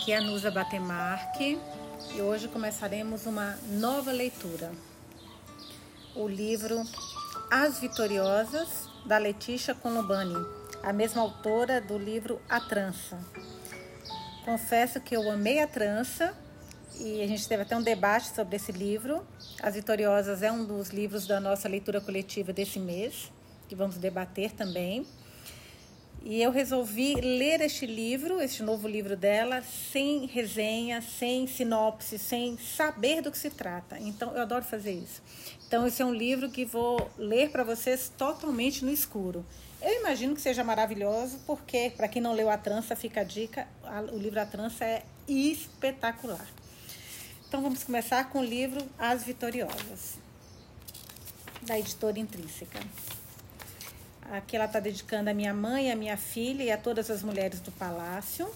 Aqui é a Nusa Batemarque e hoje começaremos uma nova leitura. O livro As Vitoriosas, da Letícia Colombani, a mesma autora do livro A Trança. Confesso que eu amei a trança e a gente teve até um debate sobre esse livro. As Vitoriosas é um dos livros da nossa leitura coletiva desse mês, que vamos debater também. E eu resolvi ler este livro, este novo livro dela, sem resenha, sem sinopse, sem saber do que se trata. Então, eu adoro fazer isso. Então, esse é um livro que vou ler para vocês totalmente no escuro. Eu imagino que seja maravilhoso, porque, para quem não leu A Trança, fica a dica: o livro A Trança é espetacular. Então, vamos começar com o livro As Vitoriosas, da editora Intrínseca. Aqui ela está dedicando a minha mãe, a minha filha e a todas as mulheres do palácio.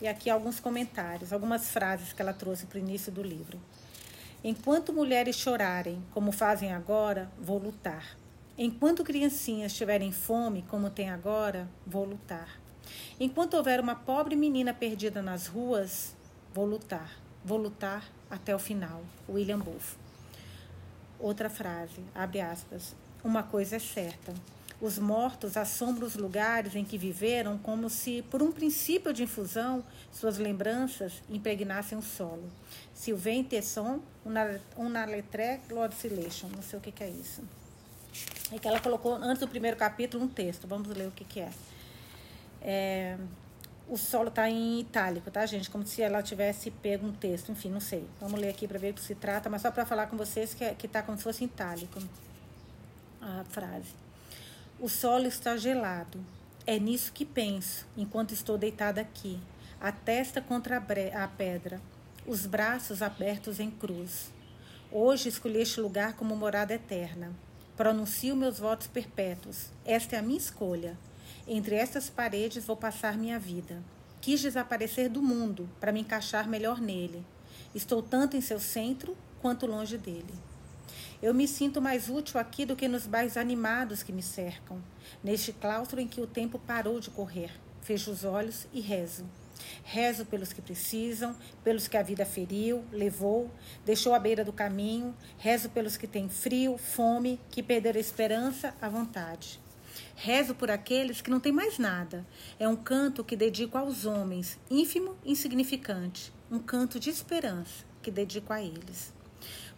E aqui alguns comentários, algumas frases que ela trouxe para o início do livro. Enquanto mulheres chorarem, como fazem agora, vou lutar. Enquanto criancinhas tiverem fome, como tem agora, vou lutar. Enquanto houver uma pobre menina perdida nas ruas, vou lutar. Vou lutar até o final. William Booth. Outra frase, abre aspas. Uma coisa é certa. Os mortos assombram os lugares em que viveram como se, por um princípio de infusão, suas lembranças impregnassem o solo. Sylvain Tesson, Una lettre glorsilation. Não sei o que, que é isso. É que ela colocou, antes do primeiro capítulo, um texto. Vamos ler o que, que é. é o solo está em itálico, tá, gente? Como se ela tivesse pego um texto. Enfim, não sei. Vamos ler aqui para ver do que se trata, mas só para falar com vocês que é, está como se fosse itálico a frase. O solo está gelado. É nisso que penso, enquanto estou deitada aqui, a testa contra a, a pedra, os braços abertos em cruz. Hoje escolhi este lugar como morada eterna. Pronuncio meus votos perpétuos. Esta é a minha escolha. Entre estas paredes vou passar minha vida. Quis desaparecer do mundo para me encaixar melhor nele. Estou tanto em seu centro quanto longe dele. Eu me sinto mais útil aqui do que nos bairros animados que me cercam, neste claustro em que o tempo parou de correr. Fecho os olhos e rezo. Rezo pelos que precisam, pelos que a vida feriu, levou, deixou à beira do caminho. Rezo pelos que têm frio, fome, que perderam a esperança, a vontade. Rezo por aqueles que não têm mais nada. É um canto que dedico aos homens, ínfimo, insignificante. Um canto de esperança que dedico a eles.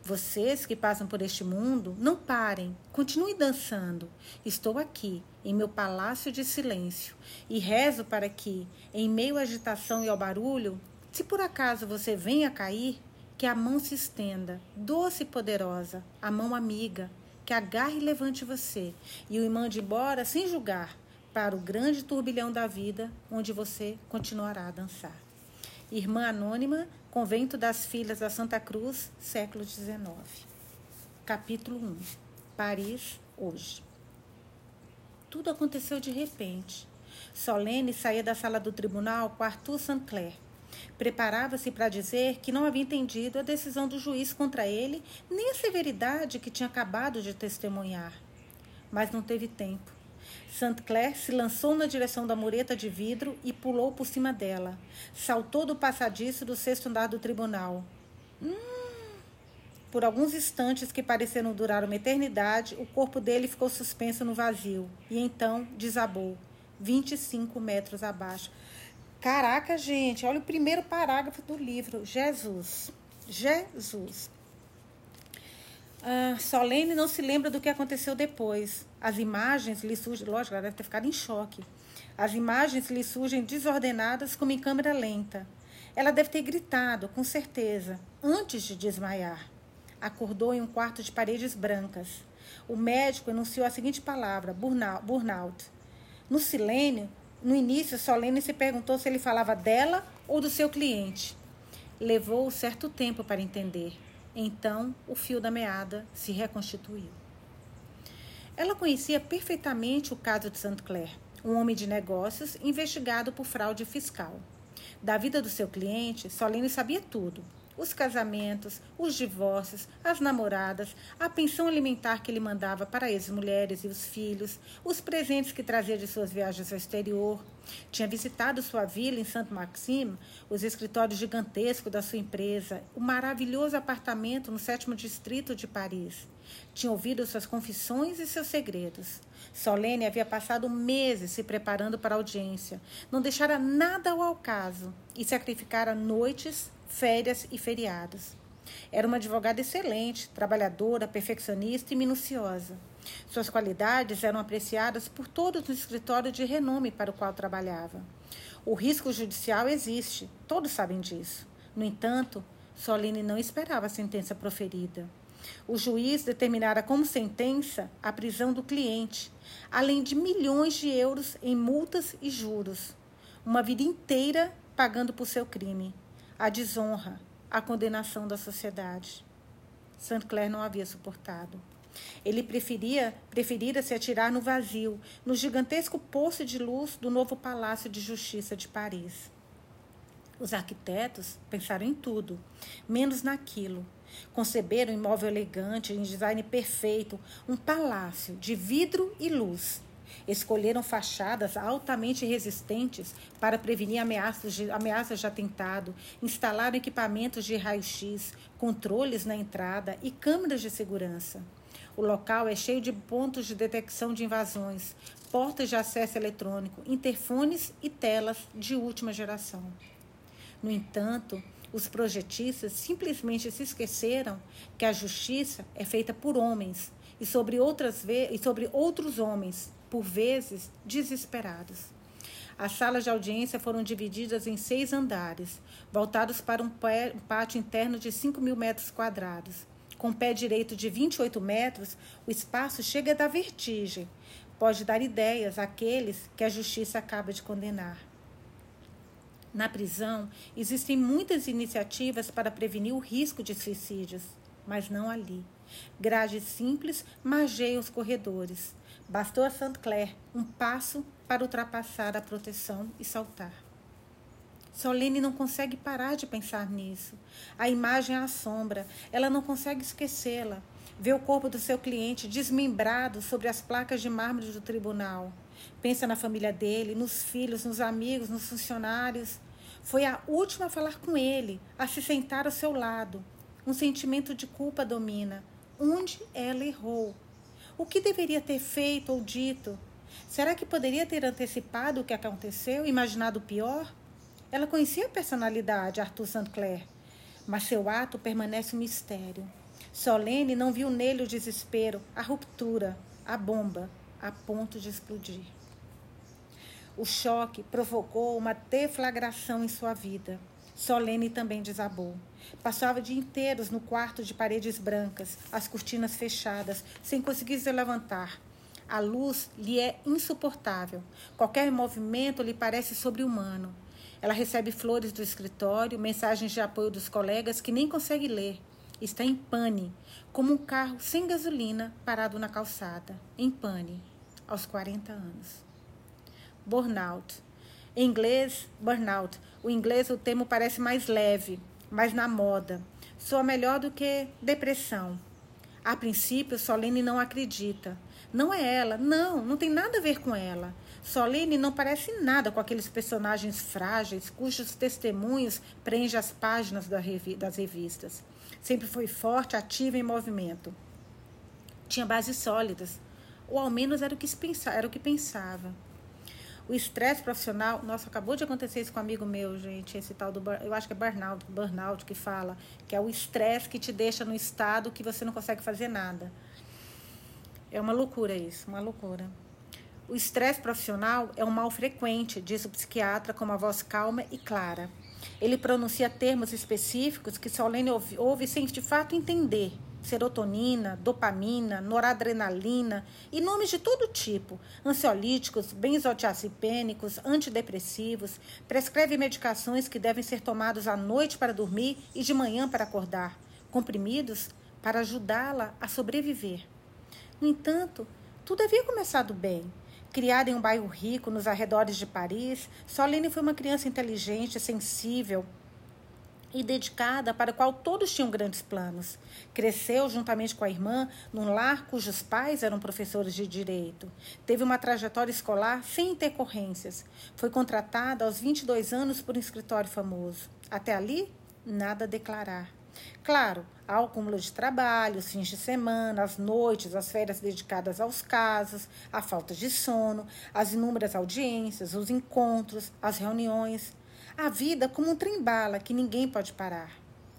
Vocês que passam por este mundo, não parem, continuem dançando. Estou aqui, em meu palácio de silêncio, e rezo para que, em meio à agitação e ao barulho, se por acaso você venha cair, que a mão se estenda, doce e poderosa, a mão amiga, que agarre e levante você, e o mande embora sem julgar, para o grande turbilhão da vida, onde você continuará a dançar. Irmã Anônima, Convento das Filhas da Santa Cruz, século XIX. Capítulo 1. Paris, hoje. Tudo aconteceu de repente. Solene saía da sala do tribunal com Arthur Sancler. Preparava-se para dizer que não havia entendido a decisão do juiz contra ele, nem a severidade que tinha acabado de testemunhar. Mas não teve tempo. Saint Clair se lançou na direção da mureta de vidro e pulou por cima dela. Saltou do passadiço do sexto andar do tribunal. Hum. Por alguns instantes que pareceram durar uma eternidade, o corpo dele ficou suspenso no vazio e então desabou, 25 metros abaixo. Caraca, gente, olha o primeiro parágrafo do livro. Jesus. Jesus. Ah, Solene não se lembra do que aconteceu depois. As imagens lhe surgem, lógico, ela deve ter ficado em choque. As imagens lhe surgem desordenadas como em câmera lenta. Ela deve ter gritado, com certeza, antes de desmaiar. Acordou em um quarto de paredes brancas. O médico enunciou a seguinte palavra: burnout. No silêncio, no início, Solene se perguntou se ele falava dela ou do seu cliente. Levou certo tempo para entender. Então, o fio da meada se reconstituiu. Ela conhecia perfeitamente o caso de St. Clair, um homem de negócios investigado por fraude fiscal. Da vida do seu cliente, Solene sabia tudo. Os casamentos, os divórcios, as namoradas, a pensão alimentar que ele mandava para as mulheres e os filhos, os presentes que trazia de suas viagens ao exterior. Tinha visitado sua vila em Saint-Maxime, os escritórios gigantescos da sua empresa, o maravilhoso apartamento no sétimo distrito de Paris. Tinha ouvido suas confissões e seus segredos. Solene havia passado meses se preparando para a audiência, não deixara nada ao acaso e sacrificara noites, férias e feriados. Era uma advogada excelente, trabalhadora, perfeccionista e minuciosa. Suas qualidades eram apreciadas por todos no escritório de renome para o qual trabalhava. O risco judicial existe, todos sabem disso. No entanto, Soline não esperava a sentença proferida. O juiz determinara como sentença a prisão do cliente, além de milhões de euros em multas e juros. Uma vida inteira pagando por seu crime. A desonra, a condenação da sociedade. Saint Clair não havia suportado. Ele preferia, preferira se atirar no vazio, no gigantesco poço de luz do novo Palácio de Justiça de Paris. Os arquitetos pensaram em tudo, menos naquilo. Conceberam um imóvel elegante, em design perfeito, um palácio de vidro e luz. Escolheram fachadas altamente resistentes para prevenir ameaças de, ameaças de atentado, instalaram equipamentos de raio-x, controles na entrada e câmeras de segurança. O local é cheio de pontos de detecção de invasões, portas de acesso eletrônico, interfones e telas de última geração. No entanto, os projetistas simplesmente se esqueceram que a justiça é feita por homens e sobre, outras e sobre outros homens, por vezes desesperados. As salas de audiência foram divididas em seis andares, voltados para um pátio interno de 5 mil metros quadrados. Com pé direito de 28 metros, o espaço chega a dar vertigem. Pode dar ideias àqueles que a justiça acaba de condenar. Na prisão, existem muitas iniciativas para prevenir o risco de suicídios, mas não ali. Grades simples margeiam os corredores. Bastou a Saint Clair um passo para ultrapassar a proteção e saltar. Solene não consegue parar de pensar nisso. A imagem a assombra, ela não consegue esquecê-la. Vê o corpo do seu cliente desmembrado sobre as placas de mármore do tribunal. Pensa na família dele, nos filhos, nos amigos, nos funcionários. Foi a última a falar com ele, a se sentar ao seu lado. Um sentimento de culpa domina. Onde ela errou? O que deveria ter feito ou dito? Será que poderia ter antecipado o que aconteceu, imaginado o pior? Ela conhecia a personalidade Arthur St. Clair, mas seu ato permanece um mistério. Solene não viu nele o desespero, a ruptura, a bomba, a ponto de explodir. O choque provocou uma deflagração em sua vida. Solene também desabou. Passava dia inteiros no quarto de paredes brancas, as cortinas fechadas, sem conseguir se levantar. A luz lhe é insuportável. Qualquer movimento lhe parece sobre-humano. Ela recebe flores do escritório, mensagens de apoio dos colegas que nem consegue ler. Está em pane, como um carro sem gasolina parado na calçada. Em pane, aos 40 anos burnout. Em inglês, burnout. O inglês, o termo parece mais leve, mais na moda. Soa melhor do que depressão. A princípio, Solene não acredita. Não é ela. Não, não tem nada a ver com ela. Solene não parece nada com aqueles personagens frágeis cujos testemunhos preenchem as páginas das revistas. Sempre foi forte, ativa em movimento. Tinha bases sólidas, ou ao menos era o que, pensava, era o que pensava. O estresse profissional, nossa, acabou de acontecer isso com um amigo meu, gente, esse tal do, eu acho que é burnout, burnout que fala, que é o estresse que te deixa no estado que você não consegue fazer nada. É uma loucura isso, uma loucura. O estresse profissional é um mal frequente, diz o psiquiatra com uma voz calma e clara. Ele pronuncia termos específicos que Solene ouve, ouve sem de fato entender serotonina, dopamina, noradrenalina e nomes de todo tipo, ansiolíticos, benzodiazepínicos, antidepressivos, prescreve medicações que devem ser tomados à noite para dormir e de manhã para acordar, comprimidos para ajudá-la a sobreviver. No entanto, tudo havia começado bem. Criada em um bairro rico nos arredores de Paris, Solene foi uma criança inteligente, sensível, e dedicada para a qual todos tinham grandes planos. Cresceu juntamente com a irmã num lar cujos pais eram professores de direito. Teve uma trajetória escolar sem intercorrências. Foi contratada aos 22 anos por um escritório famoso. Até ali, nada a declarar. Claro, há o acúmulo de trabalho, os fins de semana, as noites, as férias dedicadas aos casos, a falta de sono, as inúmeras audiências, os encontros, as reuniões. A vida como um trem-bala que ninguém pode parar.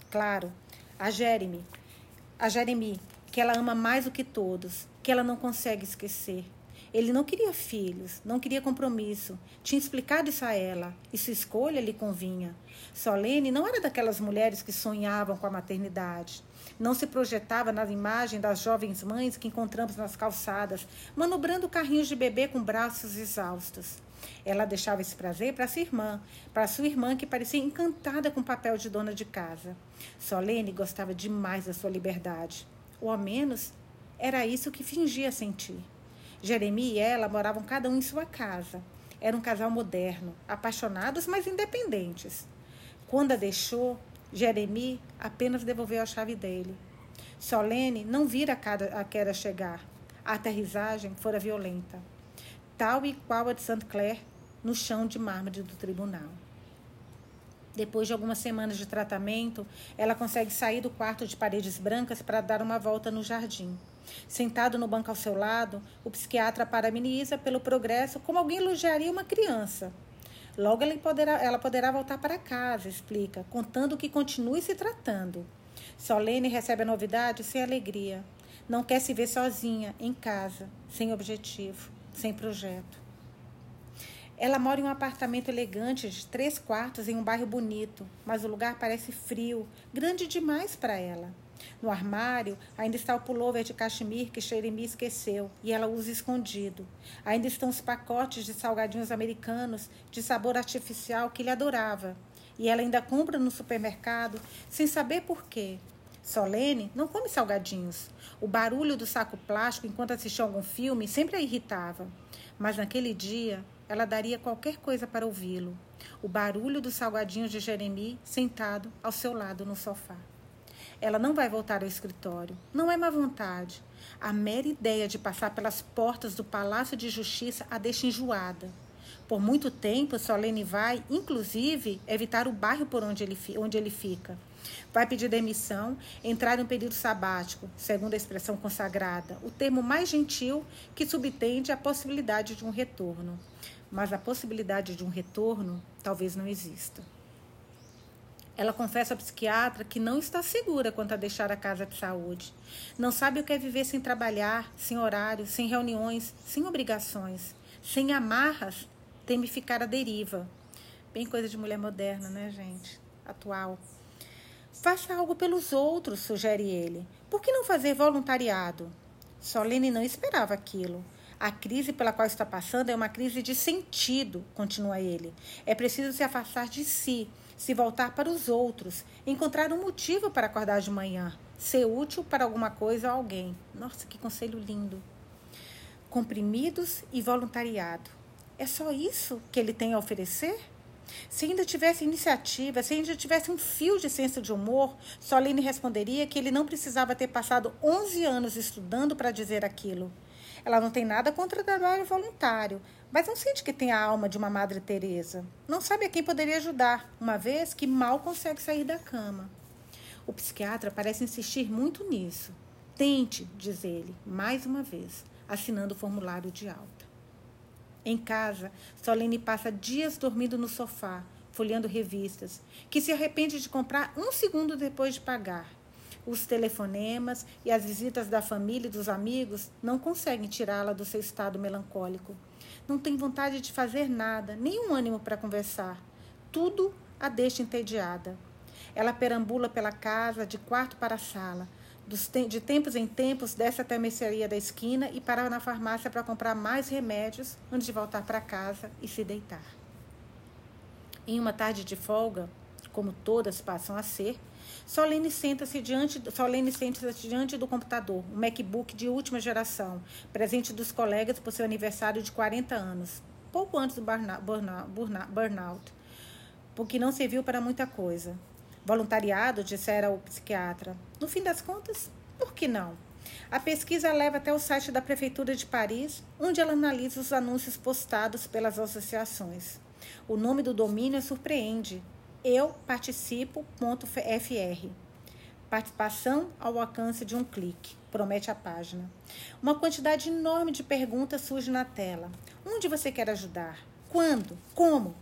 Claro, a Jeremy, a Jeremy, que ela ama mais do que todos, que ela não consegue esquecer. Ele não queria filhos, não queria compromisso. Tinha explicado isso a ela, e sua escolha lhe convinha. Solene não era daquelas mulheres que sonhavam com a maternidade. Não se projetava na imagem das jovens mães que encontramos nas calçadas, manobrando carrinhos de bebê com braços exaustos. Ela deixava esse prazer para sua irmã, para sua irmã que parecia encantada com o papel de dona de casa. Solene gostava demais da sua liberdade. Ou ao menos era isso que fingia sentir. Jeremi e ela moravam cada um em sua casa. Era um casal moderno, apaixonados, mas independentes. Quando a deixou, Jeremi apenas devolveu a chave dele. Solene não vira a queda chegar. A aterrissagem fora violenta tal e qual a de St. Clair, no chão de mármore do tribunal. Depois de algumas semanas de tratamento, ela consegue sair do quarto de paredes brancas para dar uma volta no jardim. Sentado no banco ao seu lado, o psiquiatra parabeniza pelo progresso como alguém elogiaria uma criança. Logo ela poderá, ela poderá voltar para casa, explica, contando que continue se tratando. Solene recebe a novidade sem alegria. Não quer se ver sozinha, em casa, sem objetivo sem projeto. Ela mora em um apartamento elegante de três quartos em um bairro bonito, mas o lugar parece frio, grande demais para ela. No armário ainda está o pullover de cachemir que Jeremy esqueceu e ela usa escondido. Ainda estão os pacotes de salgadinhos americanos de sabor artificial que ele adorava. E ela ainda compra no supermercado sem saber por quê. Solene não come salgadinhos. O barulho do saco plástico enquanto assistia algum filme sempre a irritava. Mas naquele dia, ela daria qualquer coisa para ouvi-lo. O barulho dos salgadinhos de Jeremy sentado ao seu lado no sofá. Ela não vai voltar ao escritório. Não é má vontade. A mera ideia de passar pelas portas do Palácio de Justiça a deixa enjoada. Por muito tempo, Solene vai, inclusive, evitar o bairro por onde ele, onde ele fica. Vai pedir demissão, entrar em um período sabático, segundo a expressão consagrada, o termo mais gentil que subtende a possibilidade de um retorno. Mas a possibilidade de um retorno talvez não exista. Ela confessa ao psiquiatra que não está segura quanto a deixar a casa de saúde. Não sabe o que é viver sem trabalhar, sem horário, sem reuniões, sem obrigações, sem amarras, teme ficar à deriva. Bem coisa de mulher moderna, né, gente? Atual. Faça algo pelos outros, sugere ele. Por que não fazer voluntariado? Solene não esperava aquilo. A crise pela qual está passando é uma crise de sentido, continua ele. É preciso se afastar de si, se voltar para os outros, encontrar um motivo para acordar de manhã, ser útil para alguma coisa ou alguém. Nossa, que conselho lindo. Comprimidos e voluntariado. É só isso que ele tem a oferecer? Se ainda tivesse iniciativa, se ainda tivesse um fio de senso de humor, Soline responderia que ele não precisava ter passado 11 anos estudando para dizer aquilo. Ela não tem nada contra o trabalho voluntário, mas não sente que tem a alma de uma Madre Teresa. Não sabe a quem poderia ajudar, uma vez que mal consegue sair da cama. O psiquiatra parece insistir muito nisso. Tente, diz ele, mais uma vez, assinando o formulário de alta. Em casa, Solene passa dias dormindo no sofá, folheando revistas, que se arrepende de comprar um segundo depois de pagar. Os telefonemas e as visitas da família e dos amigos não conseguem tirá-la do seu estado melancólico. Não tem vontade de fazer nada, nenhum ânimo para conversar. Tudo a deixa entediada. Ela perambula pela casa, de quarto para sala, de tempos em tempos, desce até a mercearia da esquina e para na farmácia para comprar mais remédios antes de voltar para casa e se deitar. Em uma tarde de folga, como todas passam a ser, Solene senta-se diante, Solene senta-se diante do computador, um MacBook de última geração, presente dos colegas por seu aniversário de 40 anos, pouco antes do burnout, burnout, burnout porque não serviu para muita coisa. Voluntariado, dissera o psiquiatra. No fim das contas, por que não? A pesquisa leva até o site da Prefeitura de Paris, onde ela analisa os anúncios postados pelas associações. O nome do domínio surpreende. Eu participo.fr. Participação ao alcance de um clique, promete a página. Uma quantidade enorme de perguntas surge na tela. Onde você quer ajudar? Quando? Como?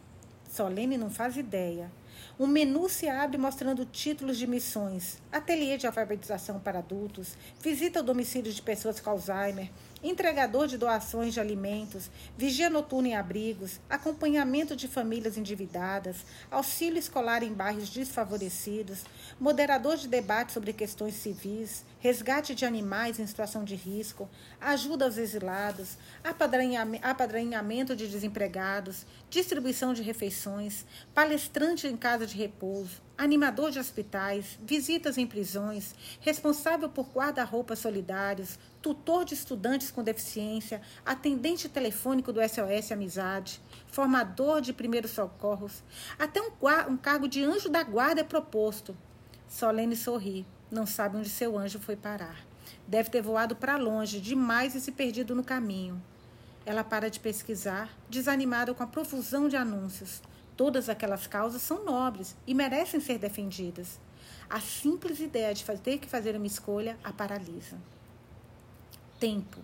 Solene não faz ideia. Um menu se abre mostrando títulos de missões, ateliê de alfabetização para adultos, visita ao domicílio de pessoas com Alzheimer, entregador de doações de alimentos, vigia noturna em abrigos, acompanhamento de famílias endividadas, auxílio escolar em bairros desfavorecidos, moderador de debate sobre questões civis, resgate de animais em situação de risco, ajuda aos exilados, apadrinhamento de desempregados, distribuição de refeições, palestrante em casa de repouso, animador de hospitais, visitas em prisões, responsável por guarda-roupas solidários, tutor de estudantes com deficiência, atendente telefônico do SOS Amizade, formador de primeiros socorros, até um, um cargo de anjo da guarda é proposto. Solene sorri, não sabe onde seu anjo foi parar. Deve ter voado para longe demais e se perdido no caminho. Ela para de pesquisar, desanimada com a profusão de anúncios. Todas aquelas causas são nobres e merecem ser defendidas. A simples ideia de ter que fazer uma escolha a paralisa tempo.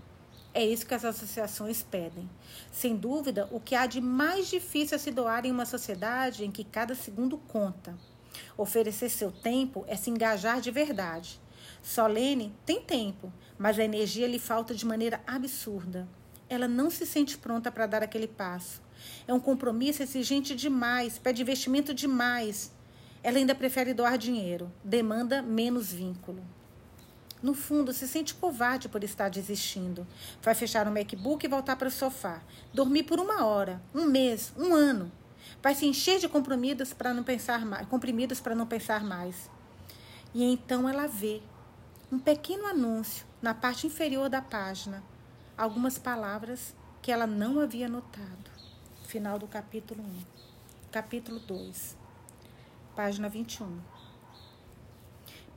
É isso que as associações pedem. Sem dúvida, o que há de mais difícil a se doar em uma sociedade em que cada segundo conta. Oferecer seu tempo é se engajar de verdade. Solene tem tempo, mas a energia lhe falta de maneira absurda. Ela não se sente pronta para dar aquele passo. É um compromisso exigente demais, pede investimento demais. Ela ainda prefere doar dinheiro, demanda menos vínculo. No fundo, se sente covarde por estar desistindo. Vai fechar o MacBook e voltar para o sofá. Dormir por uma hora, um mês, um ano. Vai se encher de comprimidos para não pensar mais, comprimidos para não pensar mais. E então ela vê um pequeno anúncio na parte inferior da página, algumas palavras que ela não havia notado. Final do capítulo 1. Capítulo 2. Página 21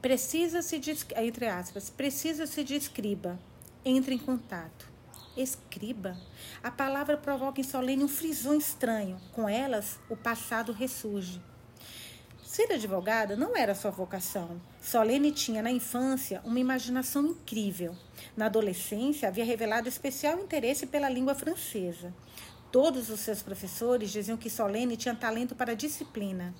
precisa-se de, entre aspas, precisa-se de escriba. Entre em contato. Escriba. A palavra provoca em Solene um frisão estranho. Com elas, o passado ressurge. Ser advogada não era sua vocação. Solene tinha na infância uma imaginação incrível. Na adolescência, havia revelado especial interesse pela língua francesa. Todos os seus professores diziam que Solene tinha talento para disciplina.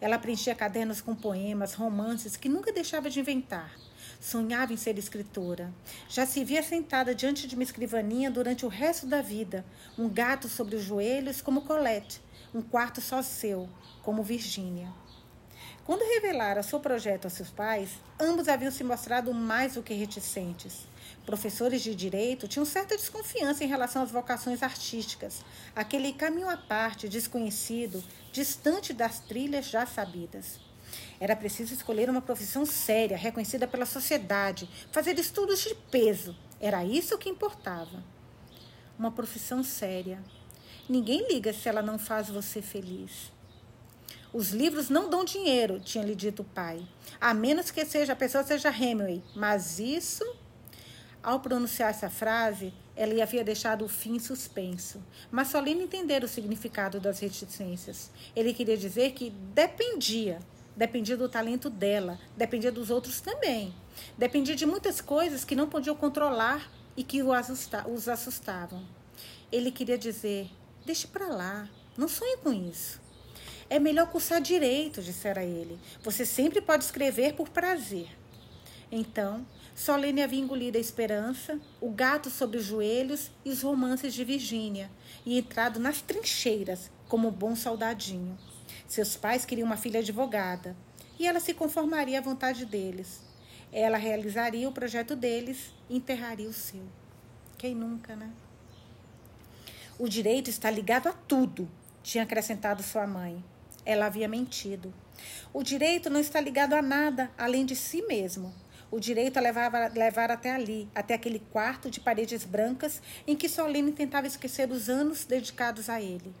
Ela preenchia cadernos com poemas, romances que nunca deixava de inventar. Sonhava em ser escritora. Já se via sentada diante de uma escrivaninha durante o resto da vida, um gato sobre os joelhos, como Colette, um quarto só seu, como Virgínia. Quando revelara seu projeto a seus pais, ambos haviam se mostrado mais do que reticentes professores de direito tinham certa desconfiança em relação às vocações artísticas, aquele caminho à parte, desconhecido, distante das trilhas já sabidas. Era preciso escolher uma profissão séria, reconhecida pela sociedade, fazer estudos de peso. Era isso que importava. Uma profissão séria. Ninguém liga se ela não faz você feliz. Os livros não dão dinheiro, tinha lhe dito o pai. A menos que seja a pessoa seja Hemingway. Mas isso ao pronunciar essa frase, ela havia deixado o fim suspenso. Mas Solino entender o significado das reticências. Ele queria dizer que dependia. Dependia do talento dela, dependia dos outros também. Dependia de muitas coisas que não podiam controlar e que os assustavam. Ele queria dizer: deixe para lá, não sonhe com isso. É melhor cursar direito, dissera ele. Você sempre pode escrever por prazer. Então, Solene havia engolido a esperança, o gato sobre os joelhos e os romances de Virgínia, e entrado nas trincheiras como um bom soldadinho. Seus pais queriam uma filha advogada, e ela se conformaria à vontade deles. Ela realizaria o projeto deles e enterraria o seu. Quem nunca, né? O direito está ligado a tudo, tinha acrescentado sua mãe. Ela havia mentido. O direito não está ligado a nada além de si mesmo o direito a levar, levar até ali, até aquele quarto de paredes brancas em que Solene tentava esquecer os anos dedicados a ele.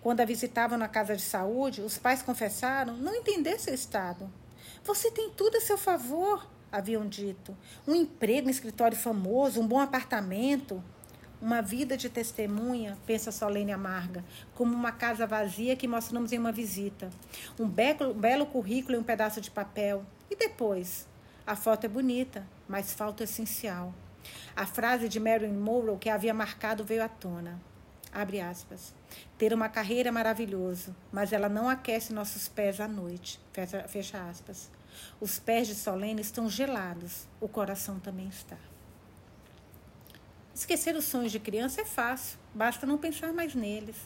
Quando a visitavam na casa de saúde, os pais confessaram não entender seu estado. Você tem tudo a seu favor, haviam dito. Um emprego, um escritório famoso, um bom apartamento. Uma vida de testemunha, pensa Solene Amarga, como uma casa vazia que mostramos em uma visita. Um belo, belo currículo e um pedaço de papel. E depois? A foto é bonita, mas falta o essencial. A frase de Marilyn Monroe que havia marcado veio à tona. Abre aspas. Ter uma carreira é maravilhoso, mas ela não aquece nossos pés à noite. Fecha, fecha aspas. Os pés de Solene estão gelados, o coração também está. Esquecer os sonhos de criança é fácil, basta não pensar mais neles.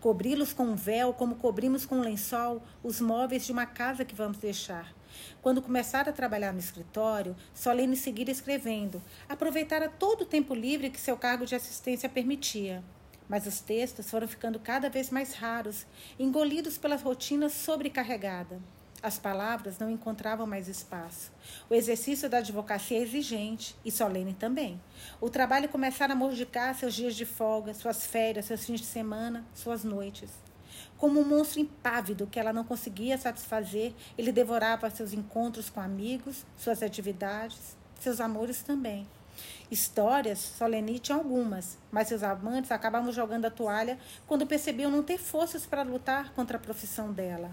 Cobri-los com um véu, como cobrimos com um lençol os móveis de uma casa que vamos deixar. Quando começar a trabalhar no escritório, Solene seguir escrevendo, aproveitara todo o tempo livre que seu cargo de assistência permitia. Mas os textos foram ficando cada vez mais raros, engolidos pela rotina sobrecarregada. As palavras não encontravam mais espaço. O exercício da advocacia é exigente, e solene também. O trabalho começara a mordicar seus dias de folga, suas férias, seus fins de semana, suas noites. Como um monstro impávido que ela não conseguia satisfazer, ele devorava seus encontros com amigos, suas atividades, seus amores também. Histórias, Solene tinha algumas, mas seus amantes acabavam jogando a toalha quando percebiam não ter forças para lutar contra a profissão dela.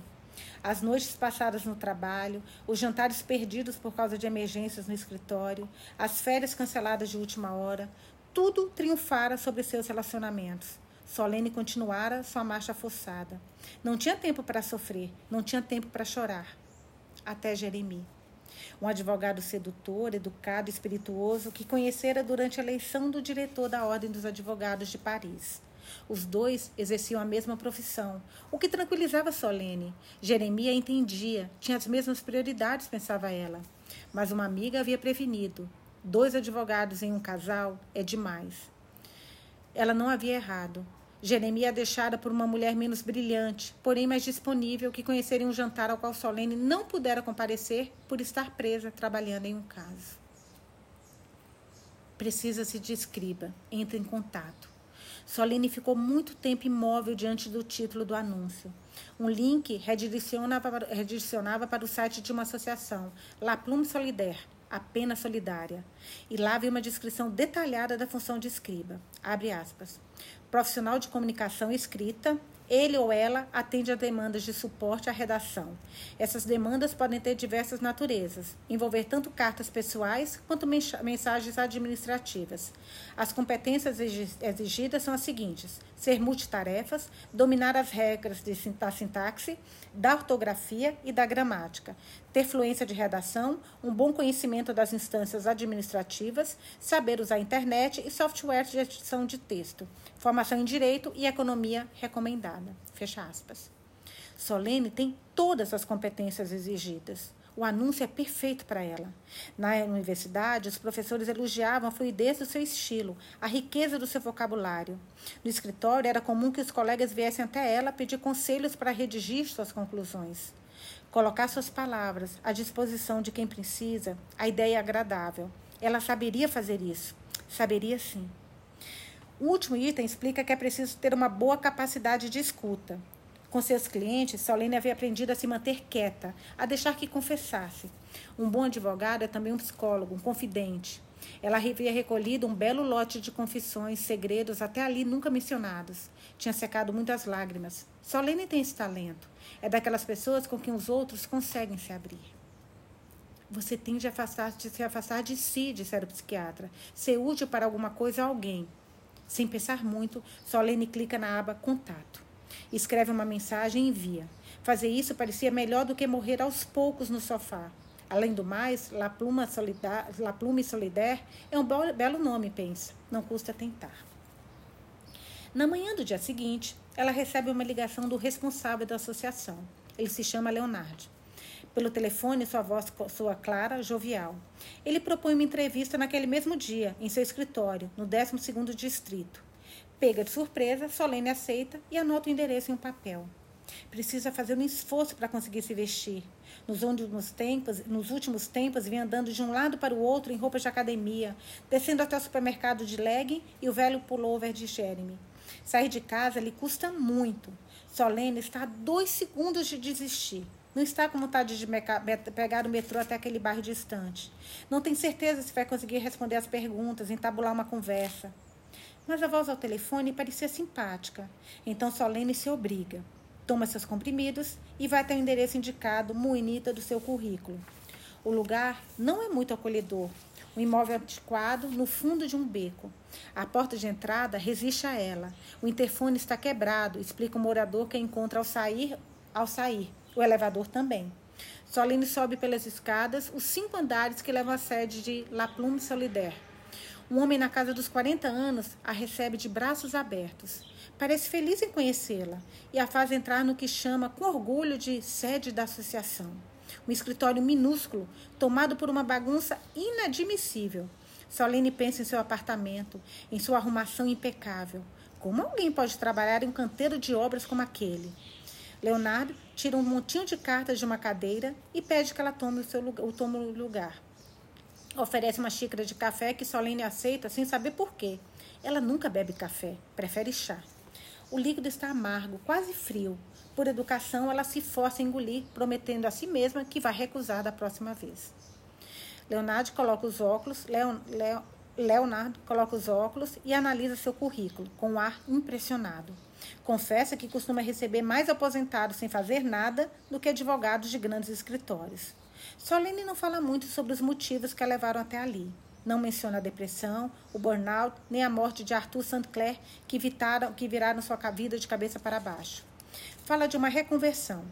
As noites passadas no trabalho, os jantares perdidos por causa de emergências no escritório, as férias canceladas de última hora, tudo triunfara sobre seus relacionamentos. Solene continuara sua marcha forçada. Não tinha tempo para sofrer, não tinha tempo para chorar. Até Jeremi. Um advogado sedutor, educado, espirituoso, que conhecera durante a eleição do diretor da Ordem dos Advogados de Paris. Os dois exerciam a mesma profissão, o que tranquilizava Solene. Jeremia entendia, tinha as mesmas prioridades, pensava ela. Mas uma amiga havia prevenido: dois advogados em um casal é demais. Ela não havia errado. Jeremia deixara por uma mulher menos brilhante, porém mais disponível, que conheceria um jantar ao qual Solene não pudera comparecer por estar presa trabalhando em um caso. Precisa-se de escriba. Entra em contato. Solene ficou muito tempo imóvel diante do título do anúncio. Um link redirecionava para o site de uma associação, La Plume Solidaire, a pena solidária. E lá havia uma descrição detalhada da função de escriba. Abre aspas. Profissional de comunicação escrita, ele ou ela atende a demandas de suporte à redação. Essas demandas podem ter diversas naturezas, envolver tanto cartas pessoais quanto mensagens administrativas. As competências exigidas são as seguintes: ser multitarefas, dominar as regras da sintaxe, da ortografia e da gramática, ter fluência de redação, um bom conhecimento das instâncias administrativas, saber usar a internet e software de edição de texto, formação em direito e economia recomendada. Fecha aspas. Solene tem todas as competências exigidas. O anúncio é perfeito para ela. Na universidade, os professores elogiavam a fluidez do seu estilo, a riqueza do seu vocabulário. No escritório, era comum que os colegas viessem até ela pedir conselhos para redigir suas conclusões. Colocar suas palavras à disposição de quem precisa, a ideia é agradável. Ela saberia fazer isso. Saberia sim. O último item explica que é preciso ter uma boa capacidade de escuta. Com seus clientes, Solene havia aprendido a se manter quieta, a deixar que confessasse. Um bom advogado é também um psicólogo, um confidente. Ela havia recolhido um belo lote de confissões, segredos até ali nunca mencionados. Tinha secado muitas lágrimas. Solene tem esse talento. É daquelas pessoas com quem os outros conseguem se abrir. Você tende a afastar, de se afastar de si, dissera o psiquiatra. Ser útil para alguma coisa a alguém. Sem pensar muito, Solene clica na aba Contato. Escreve uma mensagem e envia. Fazer isso parecia melhor do que morrer aos poucos no sofá. Além do mais, La Plume Solidaire é um belo nome, pensa. Não custa tentar. Na manhã do dia seguinte, ela recebe uma ligação do responsável da associação. Ele se chama Leonardo. Pelo telefone, sua voz soa clara, jovial. Ele propõe uma entrevista naquele mesmo dia, em seu escritório, no 12º distrito. Pega de surpresa, Solene aceita e anota o endereço em um papel. Precisa fazer um esforço para conseguir se vestir. Nos últimos tempos, nos últimos tempos, vinha andando de um lado para o outro em roupas de academia, descendo até o supermercado de legging e o velho pullover de Jeremy. Sair de casa lhe custa muito. Solene está a dois segundos de desistir. Não está com vontade de pegar o metrô até aquele bairro distante. Não tem certeza se vai conseguir responder as perguntas, entabular uma conversa. Mas a voz ao telefone parecia simpática. Então Solene se obriga. Toma seus comprimidos e vai até o endereço indicado, muinita do seu currículo. O lugar não é muito acolhedor. Um imóvel antiquado no fundo de um beco. A porta de entrada resiste a ela. O interfone está quebrado, explica o morador que encontra ao sair, ao sair o elevador também. Solene sobe pelas escadas os cinco andares que levam à sede de La Plume Solidaire. Um homem na casa dos 40 anos a recebe de braços abertos. Parece feliz em conhecê-la e a faz entrar no que chama com orgulho de sede da associação. Um escritório minúsculo, tomado por uma bagunça inadmissível. Solene pensa em seu apartamento, em sua arrumação impecável. Como alguém pode trabalhar em um canteiro de obras como aquele? Leonardo tira um montinho de cartas de uma cadeira e pede que ela tome o, seu o tome lugar. Oferece uma xícara de café que Solene aceita sem saber por quê. Ela nunca bebe café, prefere chá. O líquido está amargo, quase frio. Por educação, ela se força a engolir, prometendo a si mesma que vai recusar da próxima vez. Leonardo coloca os óculos, Leon, Leonardo coloca os óculos e analisa seu currículo, com um ar impressionado. Confessa que costuma receber mais aposentados sem fazer nada do que advogados de grandes escritórios. Solene não fala muito sobre os motivos que a levaram até ali. Não menciona a depressão, o burnout, nem a morte de Arthur St. Clair, que, vitaram, que viraram sua vida de cabeça para baixo. Fala de uma reconversão.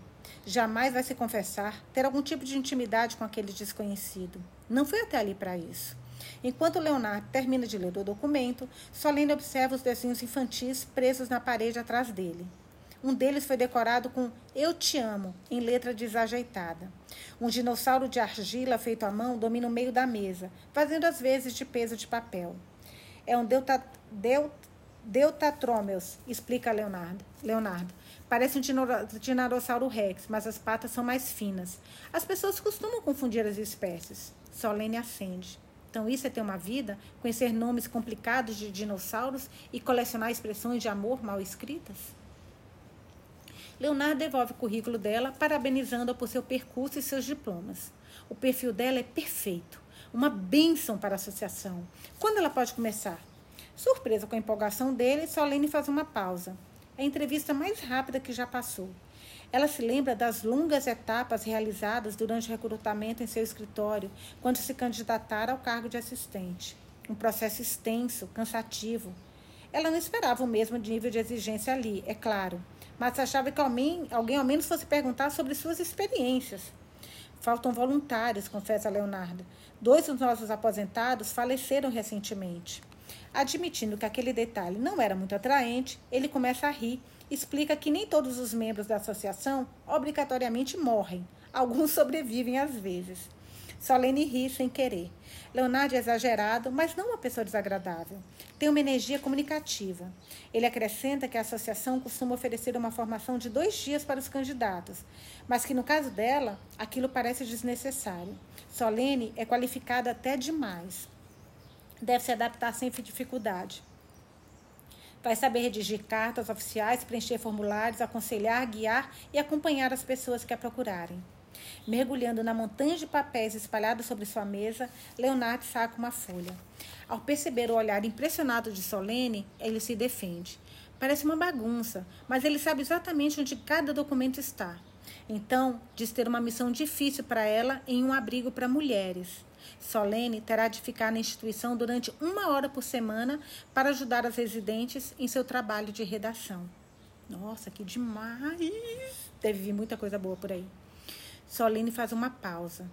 Jamais vai se confessar, ter algum tipo de intimidade com aquele desconhecido. Não foi até ali para isso. Enquanto Leonardo termina de ler o documento, Solene observa os desenhos infantis presos na parede atrás dele. Um deles foi decorado com Eu Te Amo, em letra desajeitada. Um dinossauro de argila feito à mão domina o meio da mesa, fazendo às vezes de peso de papel. É um deuta, deut, Deutatromeus, explica Leonardo. Leonardo. Parece um dinossauro rex, mas as patas são mais finas. As pessoas costumam confundir as espécies. Solene acende. Então, isso é ter uma vida, conhecer nomes complicados de dinossauros e colecionar expressões de amor mal escritas? Leonardo devolve o currículo dela, parabenizando-a por seu percurso e seus diplomas. O perfil dela é perfeito, uma bênção para a associação. Quando ela pode começar? Surpresa com a empolgação dele, Solene faz uma pausa. É a entrevista mais rápida que já passou. Ela se lembra das longas etapas realizadas durante o recrutamento em seu escritório, quando se candidatara ao cargo de assistente. Um processo extenso, cansativo. Ela não esperava o mesmo nível de exigência ali, é claro, mas achava que alguém, alguém ao menos fosse perguntar sobre suas experiências. Faltam voluntários, confessa Leonardo. Dois dos nossos aposentados faleceram recentemente. Admitindo que aquele detalhe não era muito atraente, ele começa a rir explica que nem todos os membros da associação obrigatoriamente morrem. Alguns sobrevivem às vezes. Solene ri sem querer. Leonardo é exagerado, mas não uma pessoa desagradável. Tem uma energia comunicativa. Ele acrescenta que a associação costuma oferecer uma formação de dois dias para os candidatos, mas que no caso dela, aquilo parece desnecessário. Solene é qualificada até demais. Deve se adaptar sem dificuldade. Vai saber redigir cartas oficiais, preencher formulários, aconselhar, guiar e acompanhar as pessoas que a procurarem. Mergulhando na montanha de papéis espalhados sobre sua mesa, Leonardo saca uma folha. Ao perceber o olhar impressionado de Solene, ele se defende. Parece uma bagunça, mas ele sabe exatamente onde cada documento está. Então, diz ter uma missão difícil para ela em um abrigo para mulheres. Solene terá de ficar na instituição durante uma hora por semana para ajudar as residentes em seu trabalho de redação. Nossa, que demais! Deve vir muita coisa boa por aí. Solene faz uma pausa.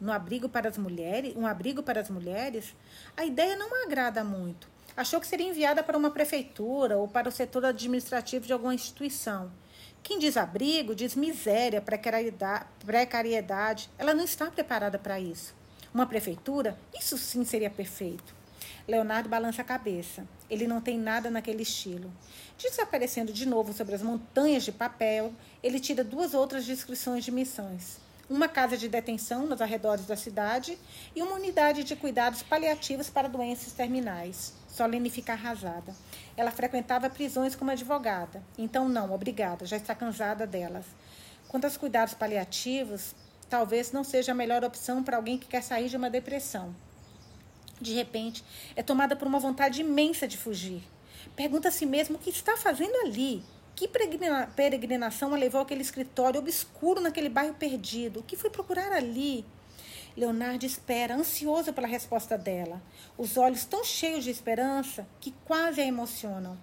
No abrigo para as mulheres, um abrigo para as mulheres, a ideia não agrada muito. Achou que seria enviada para uma prefeitura ou para o setor administrativo de alguma instituição. Quem diz abrigo diz miséria, precariedade. Ela não está preparada para isso. Uma prefeitura, isso sim seria perfeito. Leonardo balança a cabeça. Ele não tem nada naquele estilo. Desaparecendo de novo sobre as montanhas de papel, ele tira duas outras descrições de missões. uma casa de detenção nos arredores da cidade e uma unidade de cuidados paliativos para doenças terminais. Solene fica arrasada. Ela frequentava prisões como advogada. Então, não, obrigada, já está cansada delas. Quanto aos cuidados paliativos, talvez não seja a melhor opção para alguém que quer sair de uma depressão. De repente, é tomada por uma vontade imensa de fugir. Pergunta a si mesmo o que está fazendo ali. Que peregrinação a levou àquele escritório obscuro naquele bairro perdido? O que foi procurar ali? Leonardo espera, ansioso pela resposta dela, os olhos tão cheios de esperança que quase a emocionam.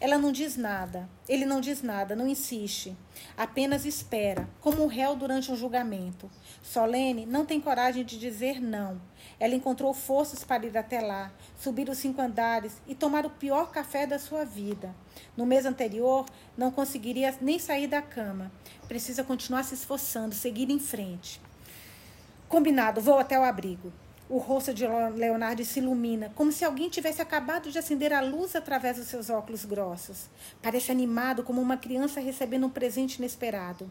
Ela não diz nada, ele não diz nada, não insiste. Apenas espera, como um réu durante um julgamento. Solene não tem coragem de dizer não. Ela encontrou forças para ir até lá, subir os cinco andares e tomar o pior café da sua vida. No mês anterior, não conseguiria nem sair da cama. Precisa continuar se esforçando, seguir em frente. Combinado, vou até o abrigo. O rosto de Leonardo se ilumina, como se alguém tivesse acabado de acender a luz através dos seus óculos grossos. Parece animado, como uma criança recebendo um presente inesperado.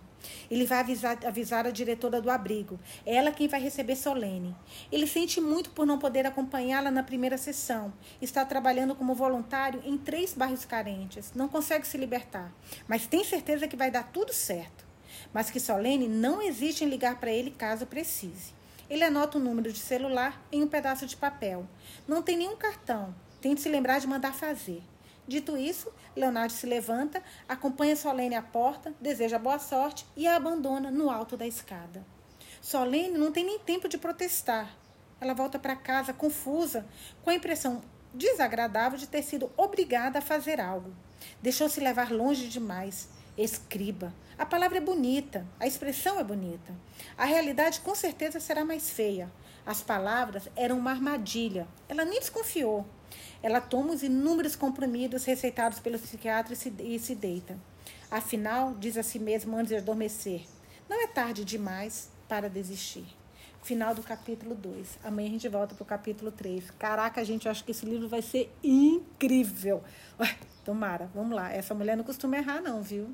Ele vai avisar, avisar a diretora do abrigo. É ela quem vai receber Solene. Ele sente muito por não poder acompanhá-la na primeira sessão. Está trabalhando como voluntário em três bairros carentes. Não consegue se libertar, mas tem certeza que vai dar tudo certo. Mas que Solene não existe em ligar para ele caso precise. Ele anota o número de celular em um pedaço de papel. Não tem nenhum cartão. Tente se lembrar de mandar fazer. Dito isso, Leonardo se levanta, acompanha Solene à porta, deseja boa sorte e a abandona no alto da escada. Solene não tem nem tempo de protestar. Ela volta para casa confusa, com a impressão desagradável de ter sido obrigada a fazer algo. Deixou-se levar longe demais. Escriba. A palavra é bonita, a expressão é bonita. A realidade com certeza será mais feia. As palavras eram uma armadilha. Ela nem desconfiou. Ela toma os inúmeros comprimidos receitados pelo psiquiatra e se, e se deita. Afinal, diz a si mesma antes de adormecer: não é tarde demais para desistir. Final do capítulo 2. Amanhã a gente volta para o capítulo 3. Caraca, gente, eu acho que esse livro vai ser incrível. Tomara, vamos lá. Essa mulher não costuma errar, não, viu?